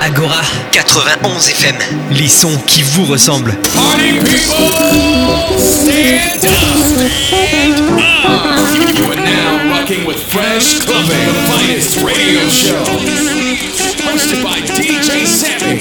Agora 91 FM. Les sons qui vous ressemblent. Party people, stand up. Stand up. You are now rocking with Fresh Clubbing, the finest radio show. Hosted by DJ Sammy.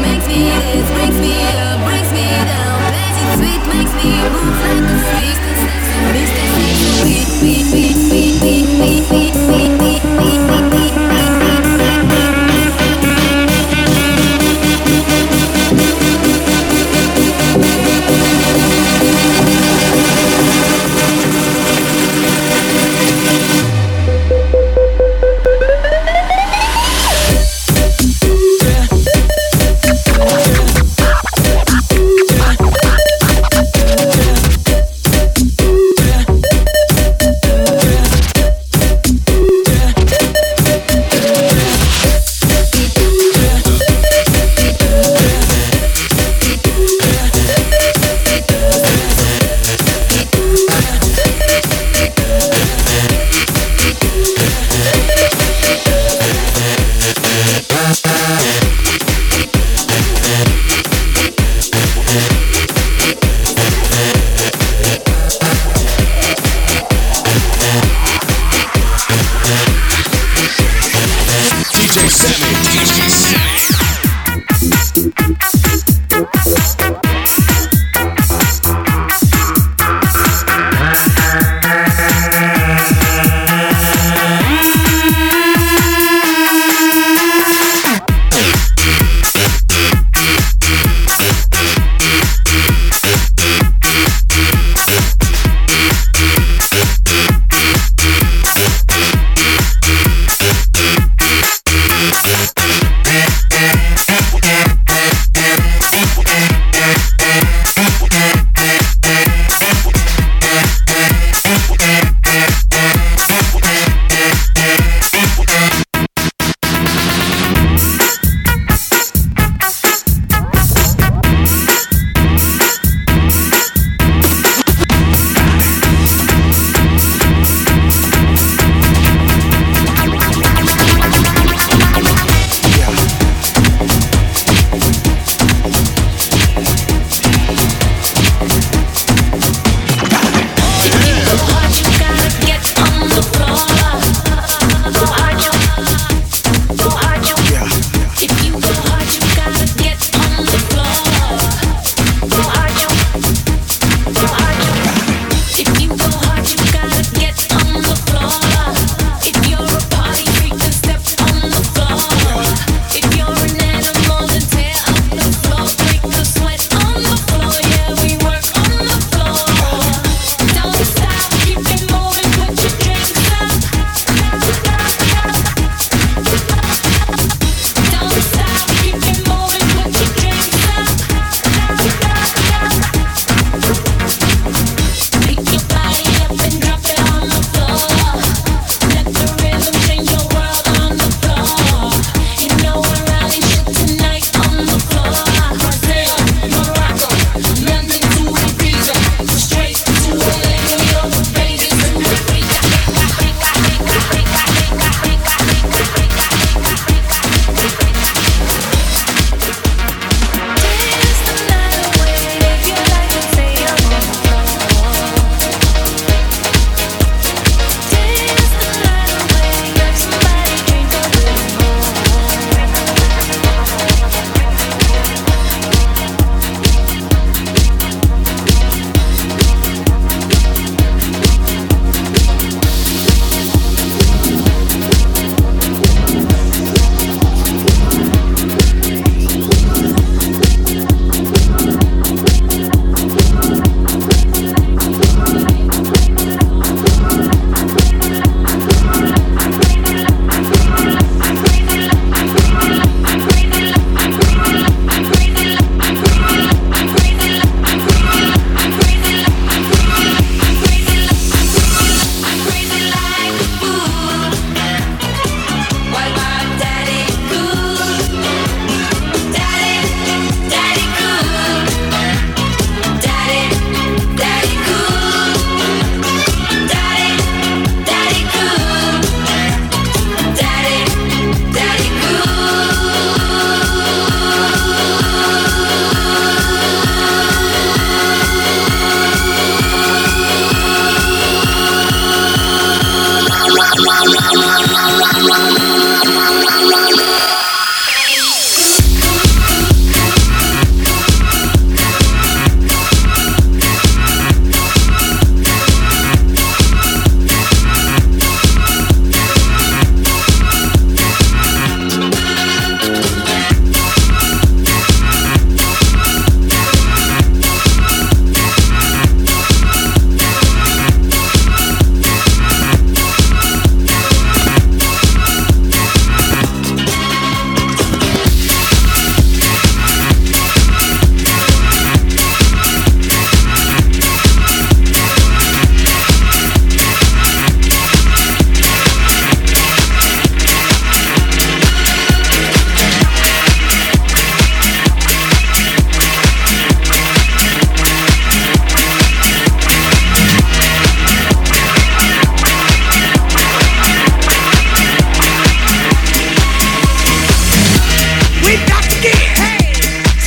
Makes me dance, brings me up, brings me down. Play sweet, makes me move like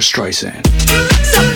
Streisand.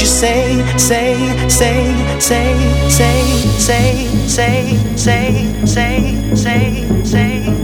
you say, say, say, say, say, say, say, say, say, say, say.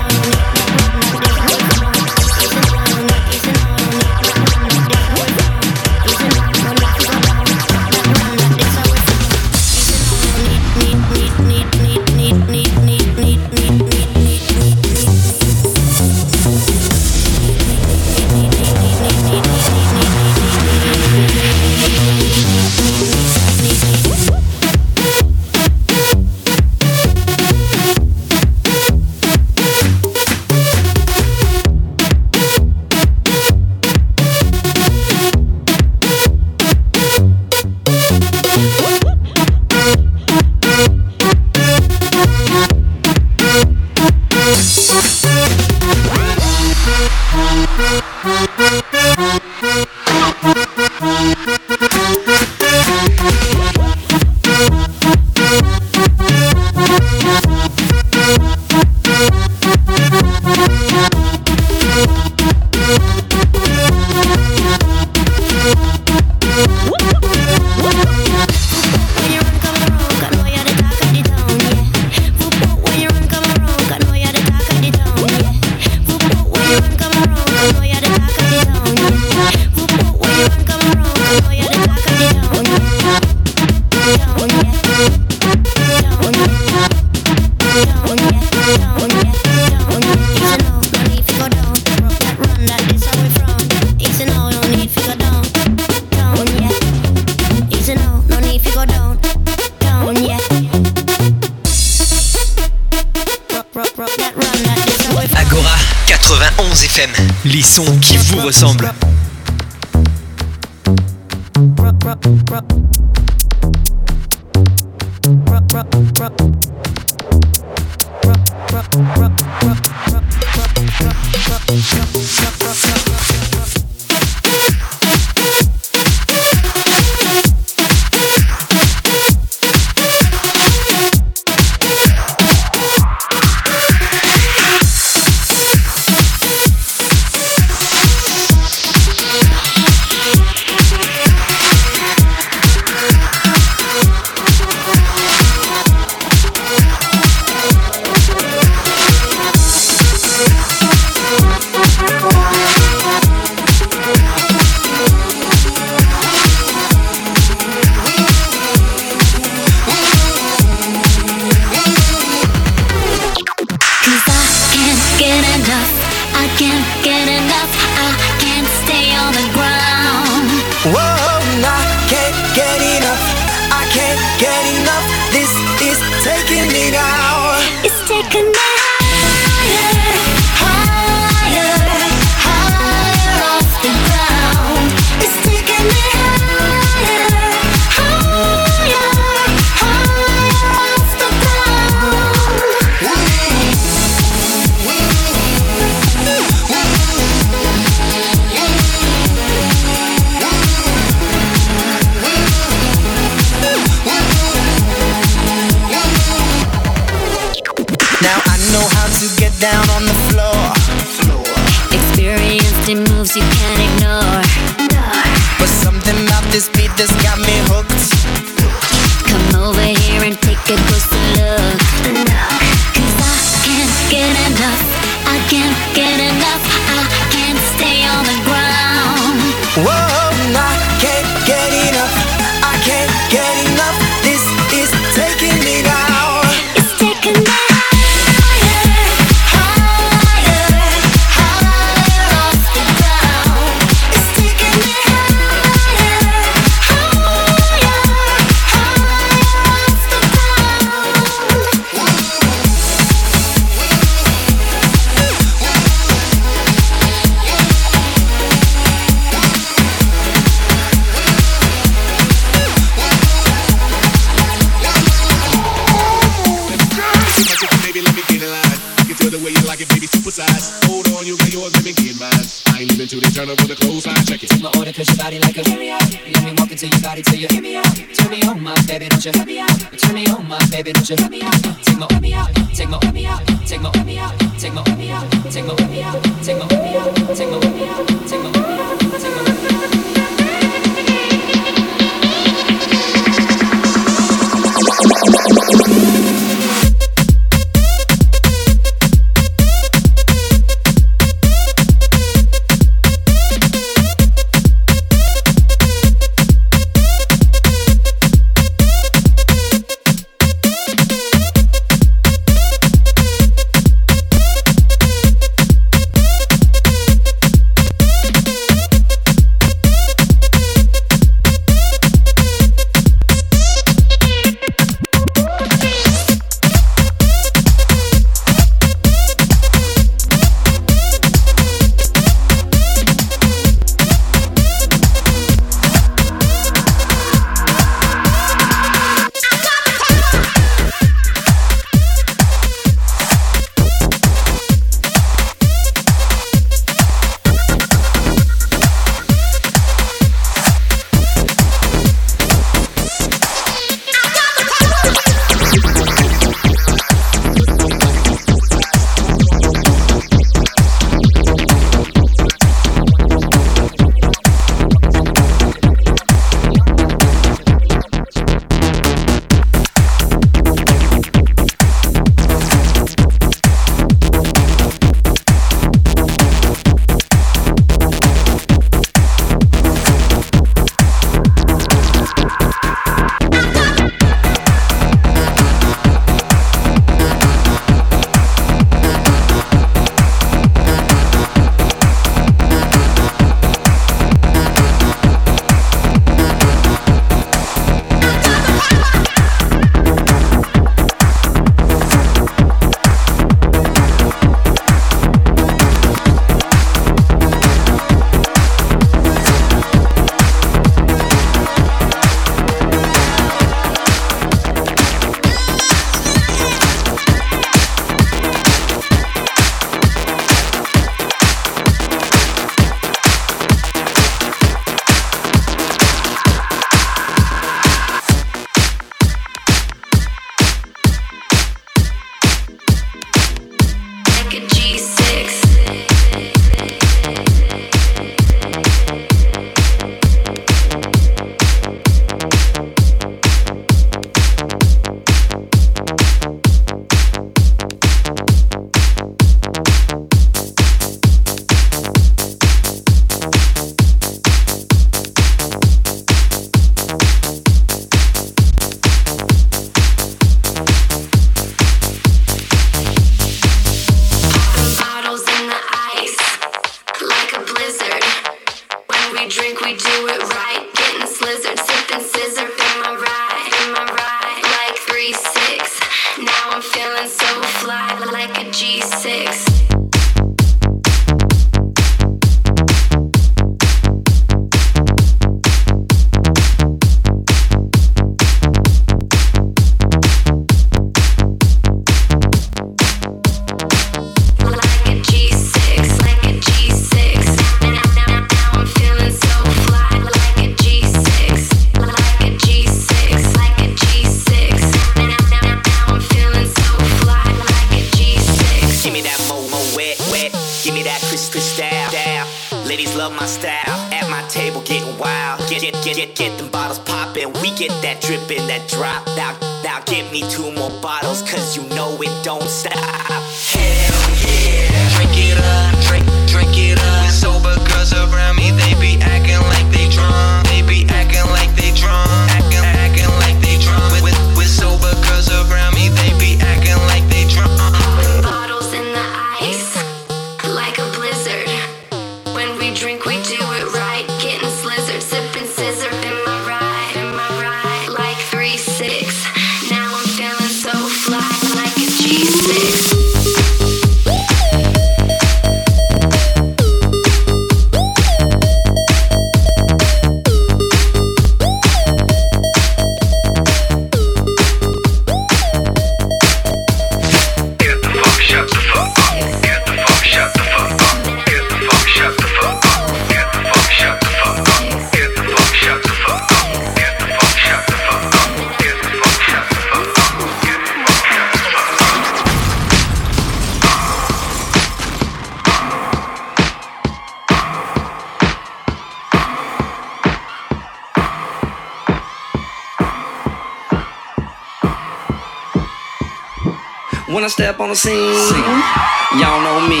On the scene, y'all know me.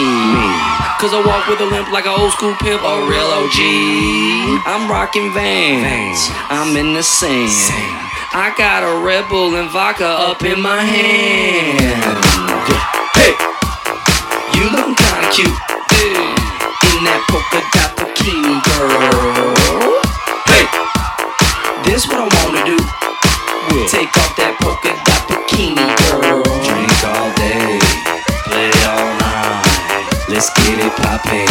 Cause I walk with a limp like an old school pimp, a real OG. I'm rocking Vans, I'm in the scene. I got a Red Bull and vodka up in my hand. Hey, you looking kinda cute Let's get it poppin'.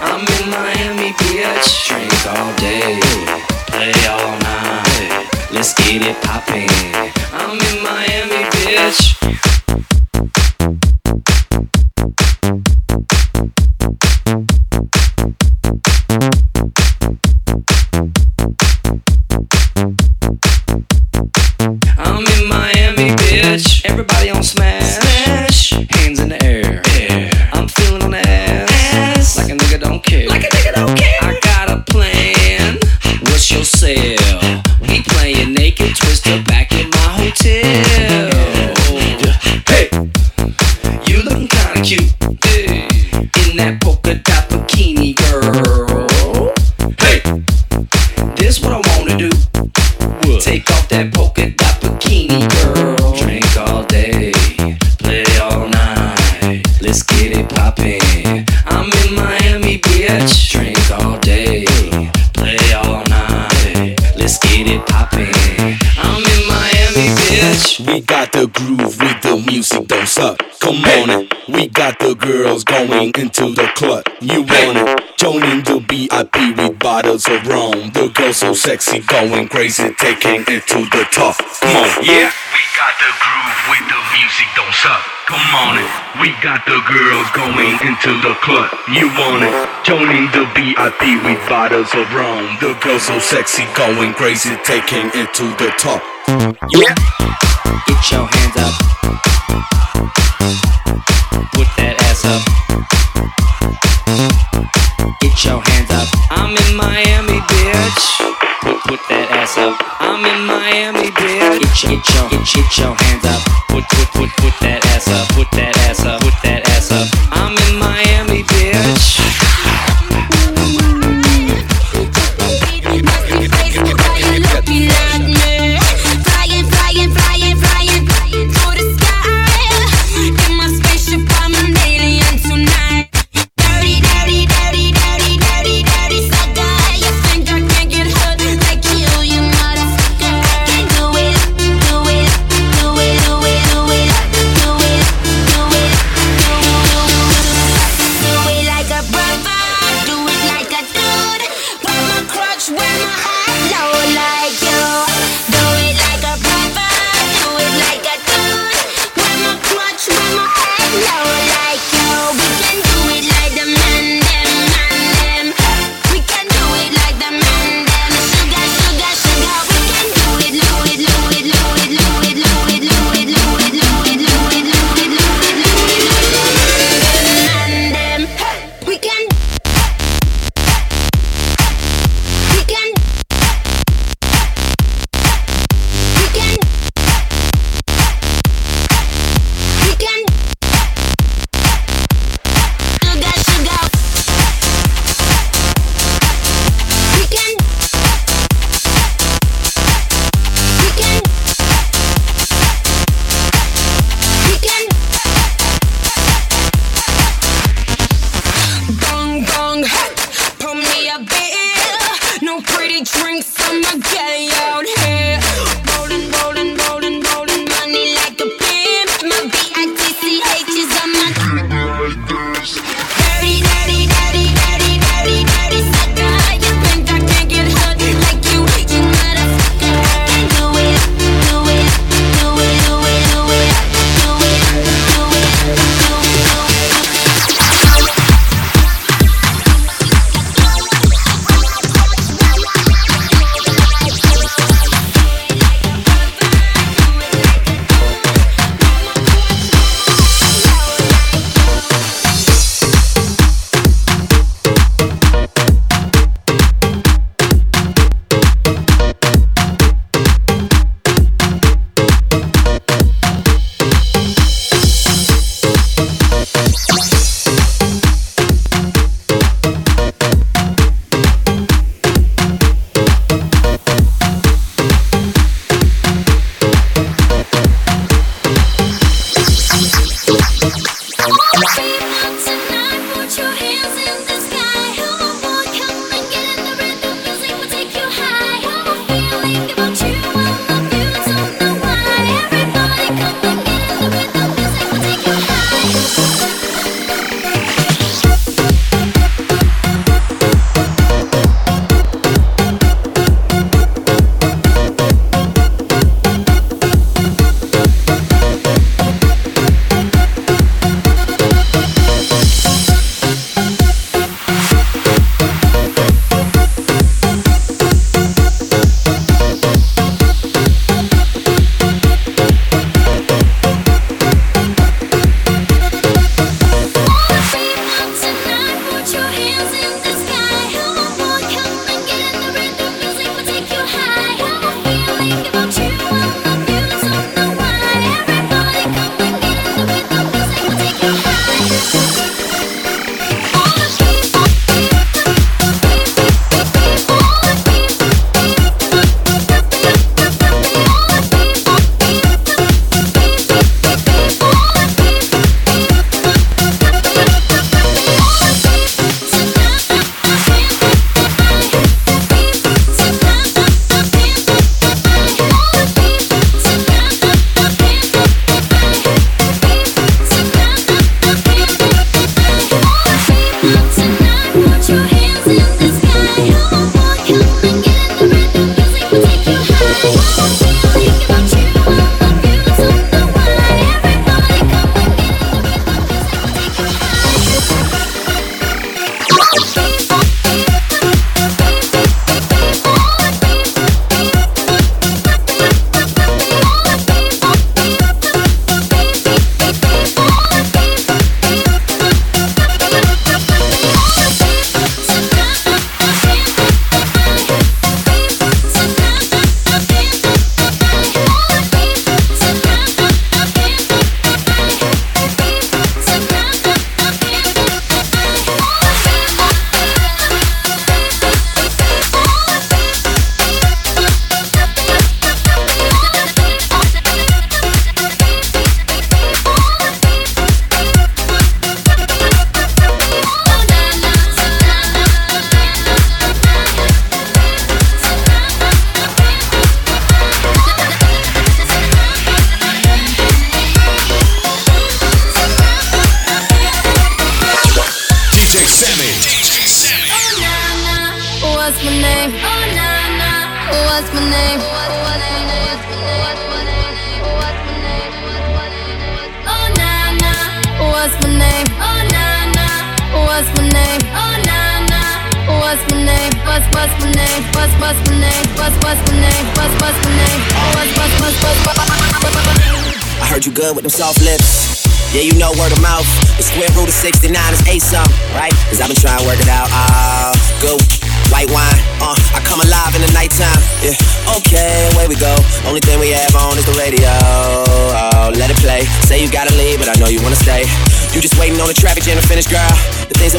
I'm in Miami, bitch. Drink all day, play all night. Let's get it poppin'. I'm in Miami, bitch. What's your sale? We playing naked twister back in my hotel. Hey, you looking kinda cute. In that polka dot bikini, girl. Hey, this what I wanna do. Take off that polka dot bikini, girl. Drink all day, play all night. Let's get it poppin'. I'm in Miami, bitch. Drink all day, play all night. Let's get it poppin'. I'm in Miami, bitch. We got the groove with the music, don't suck. Come on it. We got the girls going into the club. You want it? Joining the VIP with bottles of rum. The girls so sexy, going crazy, taking it to the top. Come on, yeah. We got the groove with the music, don't suck. Come on it. We got the girls going into the club. You want it? Joining the VIP with bottles of rum. The girls so sexy, going crazy, taking it to the top. Yeah. Get your hands up. Put that ass up. Get your hands up. I'm in Miami, bitch. Put, put that ass up. I'm in Miami, bitch. Get your, get your, get, get your hands up. Put, put, put, put that ass up. Put that ass up. Put that ass up. I'm in Miami, bitch.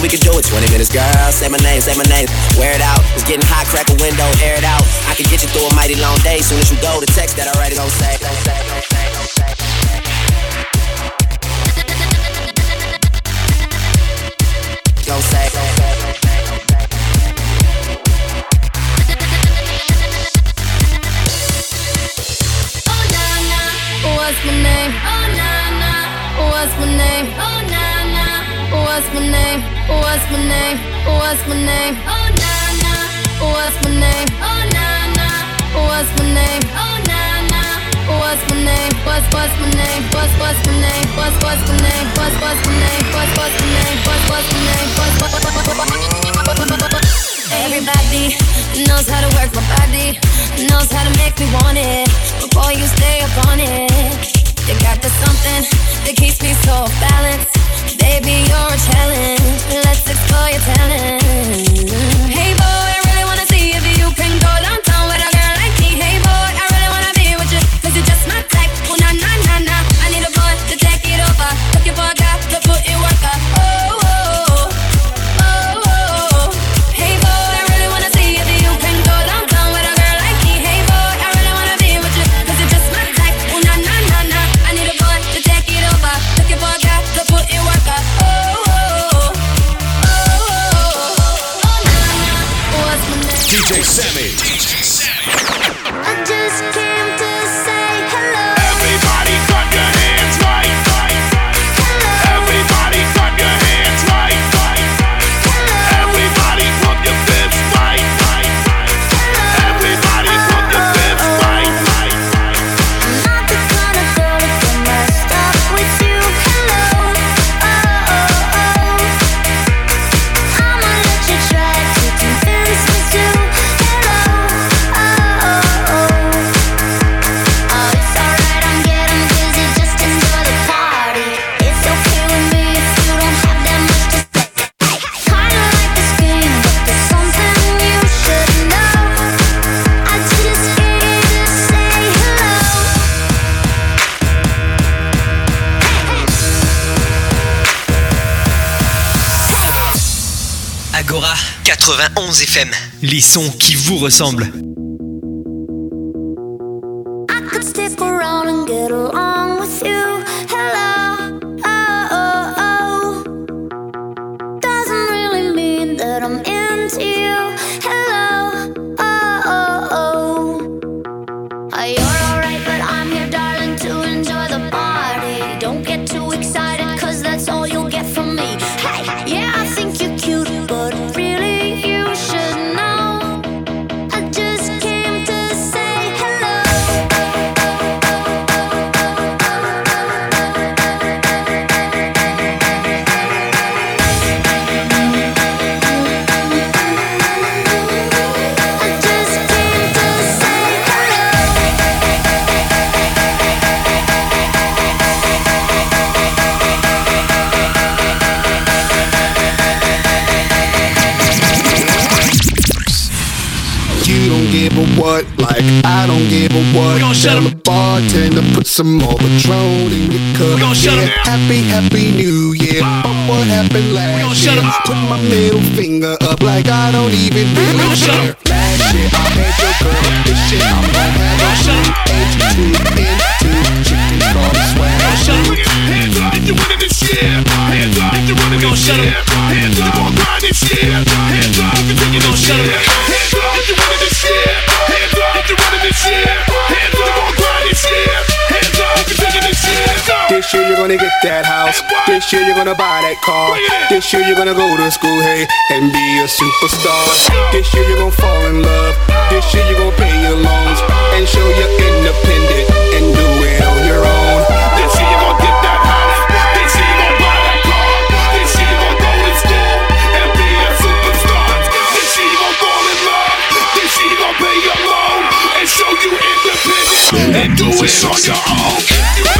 We can do it. 20 minutes, girl. Say my name, say my name. Wear it out. It's getting hot, crack a window, air it out. I can get you through a mighty long day. Soon as you go, the text that I write is gon' say, gon' say, gon' say, gon' say. Gon' say, gon' say, What's my name? What's my name? Oh na na. What's my name? Oh na na. What's my name? Oh na na. What's my name? What's what's my name? What's what's my name? What's what's my name? What's what's my name? What's what's my name? What's what's my name? What's what's Everybody knows how to work my body, knows how to make me want it. Before you stay up on it, you got the something that keeps me so off balance. Baby, you're a challenge. Let's explore your talent. Hey boy, I really wanna see if you can go downtown Les sons qui vous ressemblent. What, like I don't give a what. We gon' shut him. bartender put some more Patron in your cup. We gon' shut him yeah. Happy, happy New Year. But what happened last we gon' year? shut him. Put my middle finger up like I don't even really gon' shut him. Last year I had your girl. This shit I'm gonna have gon' shut him. H2 into chicken called swag. Shut up. Hands up if you winning this year. Hands up if you running gon' this shut year. him. Hands up on grind this year. Hands up if you gon' shut year. him. Hands up if you winning this year. Hands up on grind this year. Hands up you taking this year. This year you're gonna get that house. This year you're gonna buy that car. This year you're gonna go to school, hey, and be a superstar. This year you're gonna fall in love. This year you're gonna pay your loans and show you're independent and do it on your own. This year you gon' get that and do it on.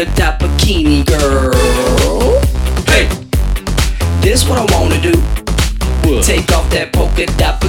after that bikini girl. Hey, this what I wanna do. What? Take off that polka dot